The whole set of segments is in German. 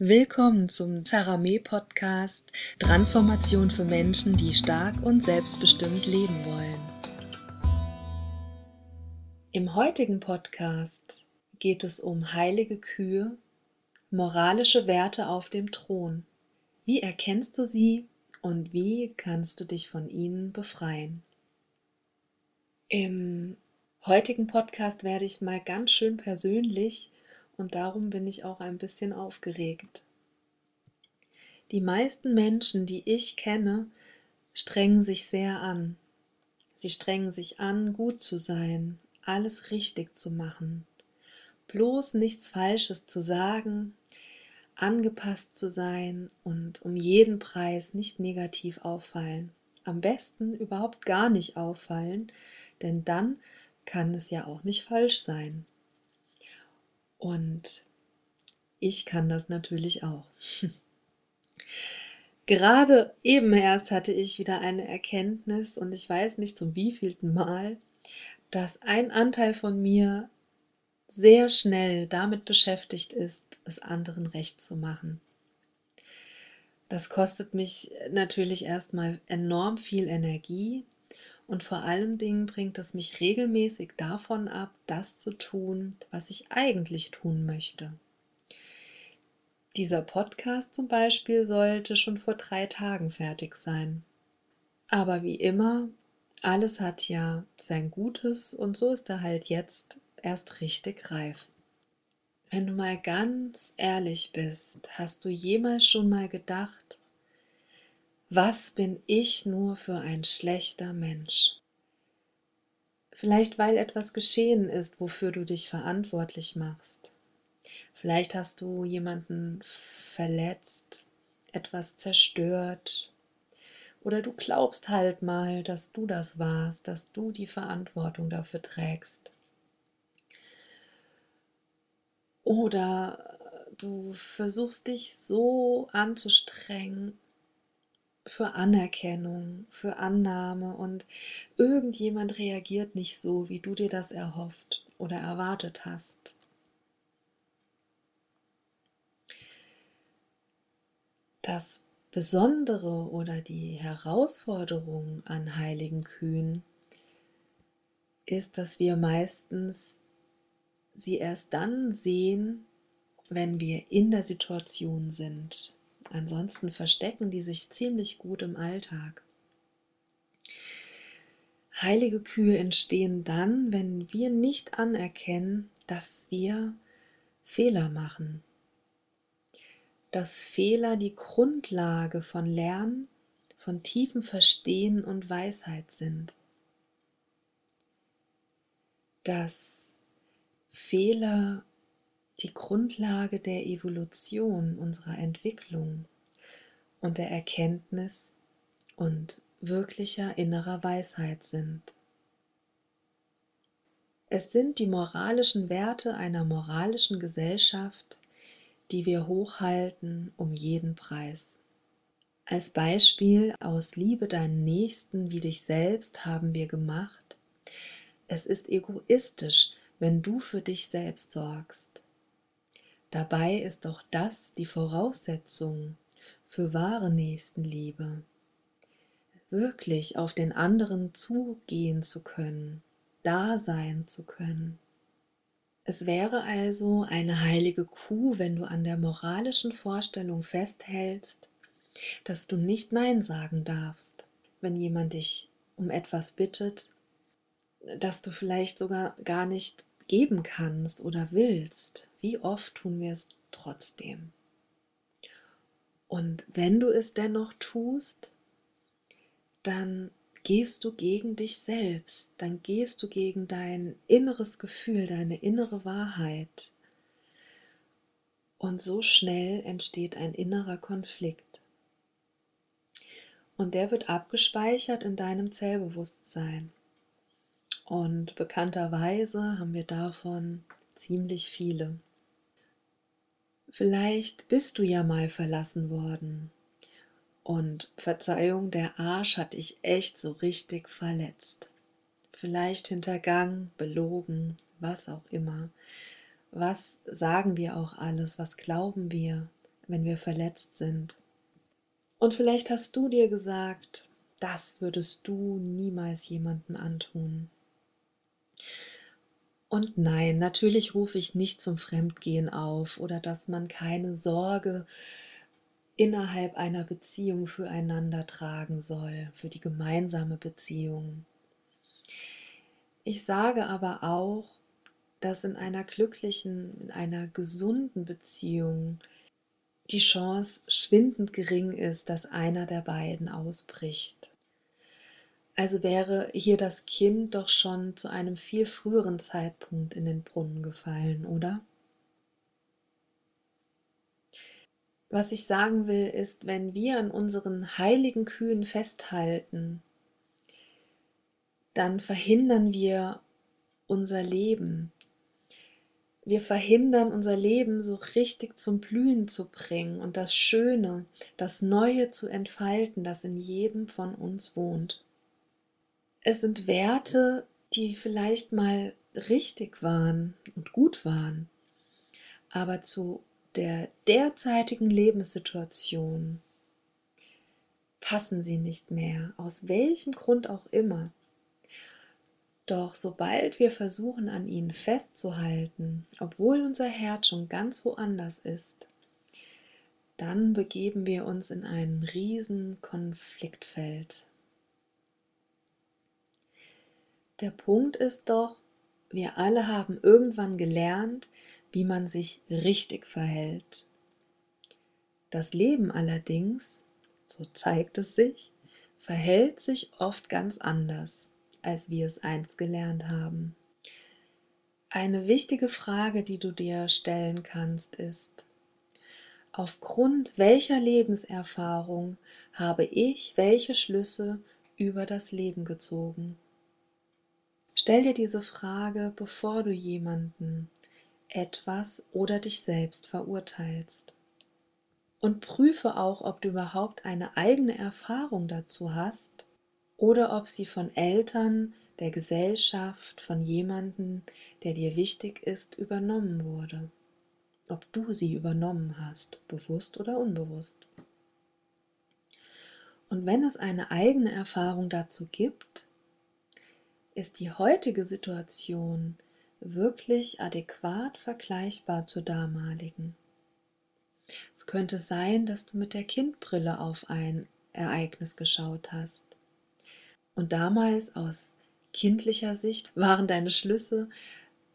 Willkommen zum Zaramé Podcast Transformation für Menschen, die stark und selbstbestimmt leben wollen. Im heutigen Podcast geht es um heilige Kühe, moralische Werte auf dem Thron. Wie erkennst du sie und wie kannst du dich von ihnen befreien? Im heutigen Podcast werde ich mal ganz schön persönlich und darum bin ich auch ein bisschen aufgeregt. Die meisten Menschen, die ich kenne, strengen sich sehr an. Sie strengen sich an, gut zu sein, alles richtig zu machen, bloß nichts Falsches zu sagen, angepasst zu sein und um jeden Preis nicht negativ auffallen. Am besten überhaupt gar nicht auffallen, denn dann kann es ja auch nicht falsch sein. Und ich kann das natürlich auch. Gerade eben erst hatte ich wieder eine Erkenntnis und ich weiß nicht zum wievielten Mal, dass ein Anteil von mir sehr schnell damit beschäftigt ist, es anderen recht zu machen. Das kostet mich natürlich erstmal enorm viel Energie und vor allen Dingen bringt es mich regelmäßig davon ab, das zu tun, was ich eigentlich tun möchte. Dieser Podcast zum Beispiel sollte schon vor drei Tagen fertig sein. Aber wie immer, alles hat ja sein Gutes und so ist er halt jetzt erst richtig reif. Wenn du mal ganz ehrlich bist, hast du jemals schon mal gedacht, was bin ich nur für ein schlechter Mensch? Vielleicht weil etwas geschehen ist, wofür du dich verantwortlich machst. Vielleicht hast du jemanden verletzt, etwas zerstört. Oder du glaubst halt mal, dass du das warst, dass du die Verantwortung dafür trägst. Oder du versuchst dich so anzustrengen, für Anerkennung, für Annahme und irgendjemand reagiert nicht so, wie du dir das erhofft oder erwartet hast. Das Besondere oder die Herausforderung an heiligen Kühen ist, dass wir meistens sie erst dann sehen, wenn wir in der Situation sind, Ansonsten verstecken die sich ziemlich gut im Alltag. Heilige Kühe entstehen dann, wenn wir nicht anerkennen, dass wir Fehler machen. Dass Fehler die Grundlage von Lernen, von tiefem Verstehen und Weisheit sind. Dass Fehler die Grundlage der Evolution unserer Entwicklung und der Erkenntnis und wirklicher innerer Weisheit sind. Es sind die moralischen Werte einer moralischen Gesellschaft, die wir hochhalten um jeden Preis. Als Beispiel aus Liebe deinen Nächsten wie dich selbst haben wir gemacht, es ist egoistisch, wenn du für dich selbst sorgst. Dabei ist doch das die Voraussetzung für wahre Nächstenliebe, wirklich auf den anderen zugehen zu können, da sein zu können. Es wäre also eine heilige Kuh, wenn du an der moralischen Vorstellung festhältst, dass du nicht Nein sagen darfst, wenn jemand dich um etwas bittet, das du vielleicht sogar gar nicht geben kannst oder willst, wie oft tun wir es trotzdem? Und wenn du es dennoch tust, dann gehst du gegen dich selbst, dann gehst du gegen dein inneres Gefühl, deine innere Wahrheit. Und so schnell entsteht ein innerer Konflikt. Und der wird abgespeichert in deinem Zellbewusstsein. Und bekannterweise haben wir davon ziemlich viele. Vielleicht bist du ja mal verlassen worden. Und Verzeihung, der Arsch hat dich echt so richtig verletzt. Vielleicht hintergangen, belogen, was auch immer. Was sagen wir auch alles? Was glauben wir? wenn wir verletzt sind. Und vielleicht hast du dir gesagt, das würdest du niemals jemanden antun. Und nein, natürlich rufe ich nicht zum Fremdgehen auf oder dass man keine Sorge innerhalb einer Beziehung füreinander tragen soll, für die gemeinsame Beziehung. Ich sage aber auch, dass in einer glücklichen, in einer gesunden Beziehung die Chance schwindend gering ist, dass einer der beiden ausbricht. Also wäre hier das Kind doch schon zu einem viel früheren Zeitpunkt in den Brunnen gefallen, oder? Was ich sagen will, ist, wenn wir an unseren heiligen Kühen festhalten, dann verhindern wir unser Leben, wir verhindern unser Leben so richtig zum Blühen zu bringen und das Schöne, das Neue zu entfalten, das in jedem von uns wohnt. Es sind Werte, die vielleicht mal richtig waren und gut waren, aber zu der derzeitigen Lebenssituation passen sie nicht mehr, aus welchem Grund auch immer. Doch sobald wir versuchen, an ihnen festzuhalten, obwohl unser Herz schon ganz woanders ist, dann begeben wir uns in ein riesen Konfliktfeld. Der Punkt ist doch, wir alle haben irgendwann gelernt, wie man sich richtig verhält. Das Leben allerdings, so zeigt es sich, verhält sich oft ganz anders als wir es einst gelernt haben. Eine wichtige Frage, die du dir stellen kannst, ist, aufgrund welcher Lebenserfahrung habe ich welche Schlüsse über das Leben gezogen? Stell dir diese Frage, bevor du jemanden, etwas oder dich selbst verurteilst. Und prüfe auch, ob du überhaupt eine eigene Erfahrung dazu hast oder ob sie von Eltern, der Gesellschaft, von jemandem, der dir wichtig ist, übernommen wurde. Ob du sie übernommen hast, bewusst oder unbewusst. Und wenn es eine eigene Erfahrung dazu gibt, ist die heutige Situation wirklich adäquat vergleichbar zur damaligen. Es könnte sein, dass du mit der Kindbrille auf ein Ereignis geschaut hast und damals aus kindlicher Sicht waren deine Schlüsse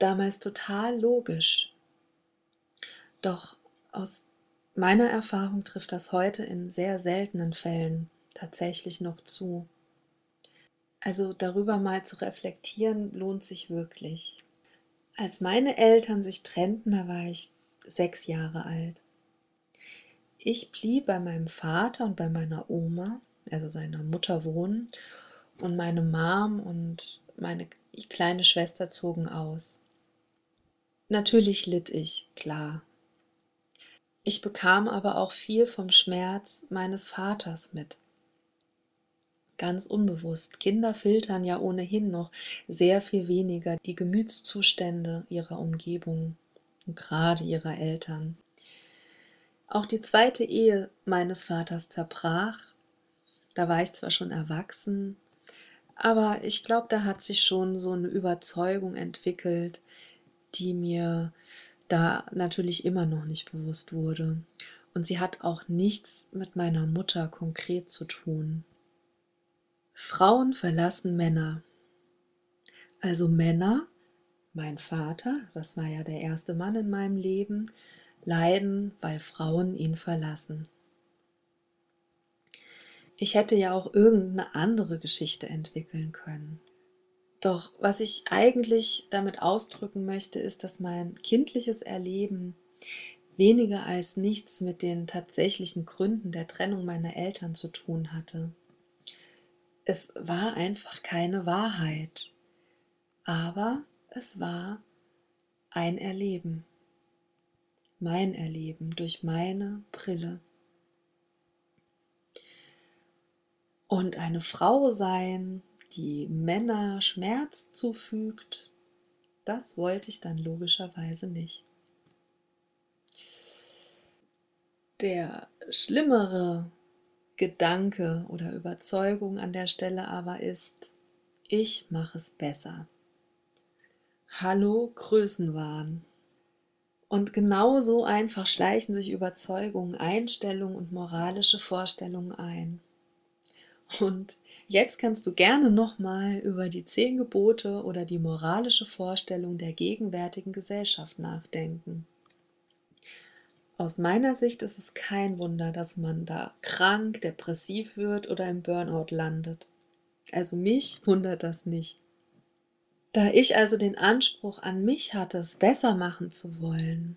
damals total logisch. Doch aus meiner Erfahrung trifft das heute in sehr seltenen Fällen tatsächlich noch zu. Also darüber mal zu reflektieren lohnt sich wirklich. Als meine Eltern sich trennten, da war ich sechs Jahre alt. Ich blieb bei meinem Vater und bei meiner Oma, also seiner Mutter, wohnen und meine Mom und meine kleine Schwester zogen aus. Natürlich litt ich, klar. Ich bekam aber auch viel vom Schmerz meines Vaters mit. Ganz unbewusst. Kinder filtern ja ohnehin noch sehr viel weniger die Gemütszustände ihrer Umgebung und gerade ihrer Eltern. Auch die zweite Ehe meines Vaters zerbrach. Da war ich zwar schon erwachsen, aber ich glaube, da hat sich schon so eine Überzeugung entwickelt, die mir da natürlich immer noch nicht bewusst wurde. Und sie hat auch nichts mit meiner Mutter konkret zu tun. Frauen verlassen Männer. Also Männer, mein Vater, das war ja der erste Mann in meinem Leben, leiden, weil Frauen ihn verlassen. Ich hätte ja auch irgendeine andere Geschichte entwickeln können. Doch was ich eigentlich damit ausdrücken möchte, ist, dass mein kindliches Erleben weniger als nichts mit den tatsächlichen Gründen der Trennung meiner Eltern zu tun hatte. Es war einfach keine Wahrheit, aber es war ein Erleben, mein Erleben durch meine Brille. Und eine Frau sein, die Männer Schmerz zufügt, das wollte ich dann logischerweise nicht. Der schlimmere Gedanke oder Überzeugung an der Stelle aber ist, ich mache es besser. Hallo Größenwahn. Und genau so einfach schleichen sich Überzeugungen, Einstellungen und moralische Vorstellungen ein. Und jetzt kannst du gerne nochmal über die zehn Gebote oder die moralische Vorstellung der gegenwärtigen Gesellschaft nachdenken. Aus meiner Sicht ist es kein Wunder, dass man da krank, depressiv wird oder im Burnout landet. Also mich wundert das nicht. Da ich also den Anspruch an mich hatte, es besser machen zu wollen,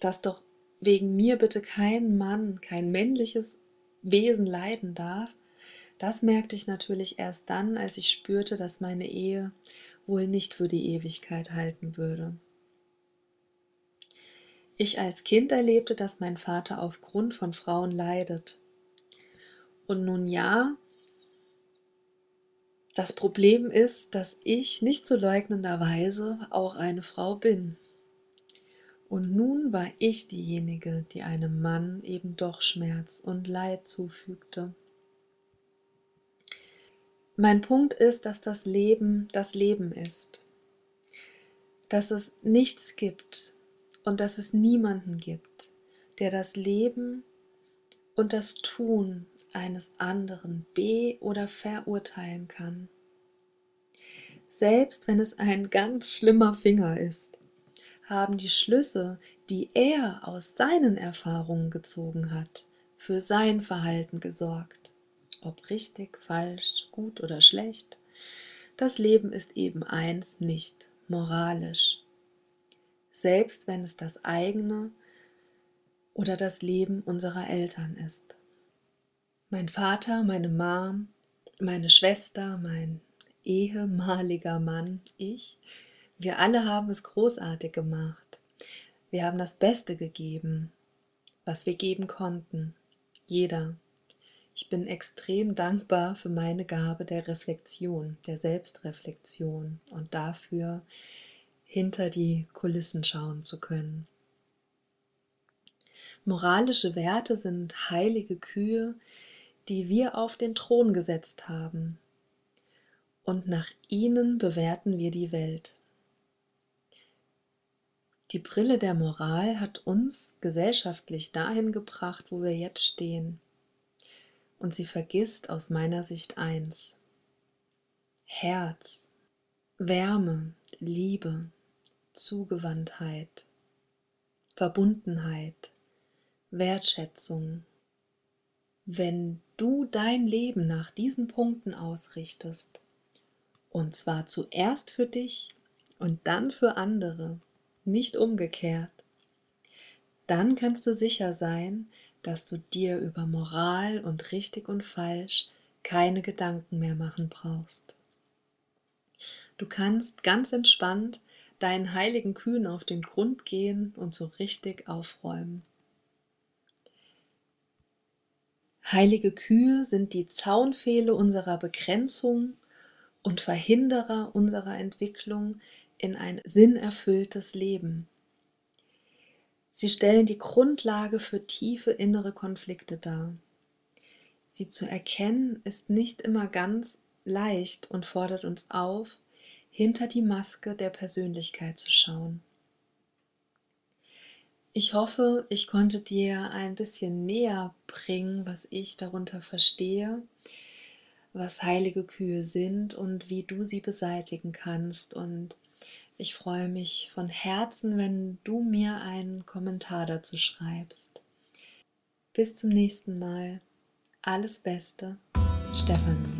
dass doch wegen mir bitte kein Mann, kein männliches Wesen leiden darf, das merkte ich natürlich erst dann, als ich spürte, dass meine Ehe wohl nicht für die Ewigkeit halten würde. Ich als Kind erlebte, dass mein Vater aufgrund von Frauen leidet. Und nun ja, das Problem ist, dass ich nicht zu leugnenderweise auch eine Frau bin. Und nun war ich diejenige, die einem Mann eben doch Schmerz und Leid zufügte. Mein Punkt ist, dass das Leben das Leben ist, dass es nichts gibt, und dass es niemanden gibt, der das Leben und das Tun eines anderen be- oder verurteilen kann. Selbst wenn es ein ganz schlimmer Finger ist, haben die Schlüsse, die er aus seinen Erfahrungen gezogen hat, für sein Verhalten gesorgt. Ob richtig, falsch, gut oder schlecht, das Leben ist eben eins nicht moralisch selbst wenn es das eigene oder das Leben unserer Eltern ist. Mein Vater, meine Mom, meine Schwester, mein ehemaliger Mann, ich, wir alle haben es großartig gemacht. Wir haben das Beste gegeben, was wir geben konnten. Jeder. Ich bin extrem dankbar für meine Gabe der Reflexion, der Selbstreflexion und dafür, hinter die Kulissen schauen zu können. Moralische Werte sind heilige Kühe, die wir auf den Thron gesetzt haben, und nach ihnen bewerten wir die Welt. Die Brille der Moral hat uns gesellschaftlich dahin gebracht, wo wir jetzt stehen. Und sie vergisst aus meiner Sicht eins. Herz, Wärme, Liebe, Zugewandtheit, Verbundenheit, Wertschätzung. Wenn du dein Leben nach diesen Punkten ausrichtest, und zwar zuerst für dich und dann für andere, nicht umgekehrt, dann kannst du sicher sein, dass du dir über Moral und richtig und falsch keine Gedanken mehr machen brauchst. Du kannst ganz entspannt deinen heiligen Kühen auf den Grund gehen und so richtig aufräumen. Heilige Kühe sind die Zaunpfähle unserer Begrenzung und Verhinderer unserer Entwicklung in ein sinnerfülltes Leben. Sie stellen die Grundlage für tiefe innere Konflikte dar. Sie zu erkennen ist nicht immer ganz leicht und fordert uns auf, hinter die Maske der Persönlichkeit zu schauen. Ich hoffe, ich konnte dir ein bisschen näher bringen, was ich darunter verstehe, was heilige Kühe sind und wie du sie beseitigen kannst. Und ich freue mich von Herzen, wenn du mir einen Kommentar dazu schreibst. Bis zum nächsten Mal. Alles Beste, Stefanie.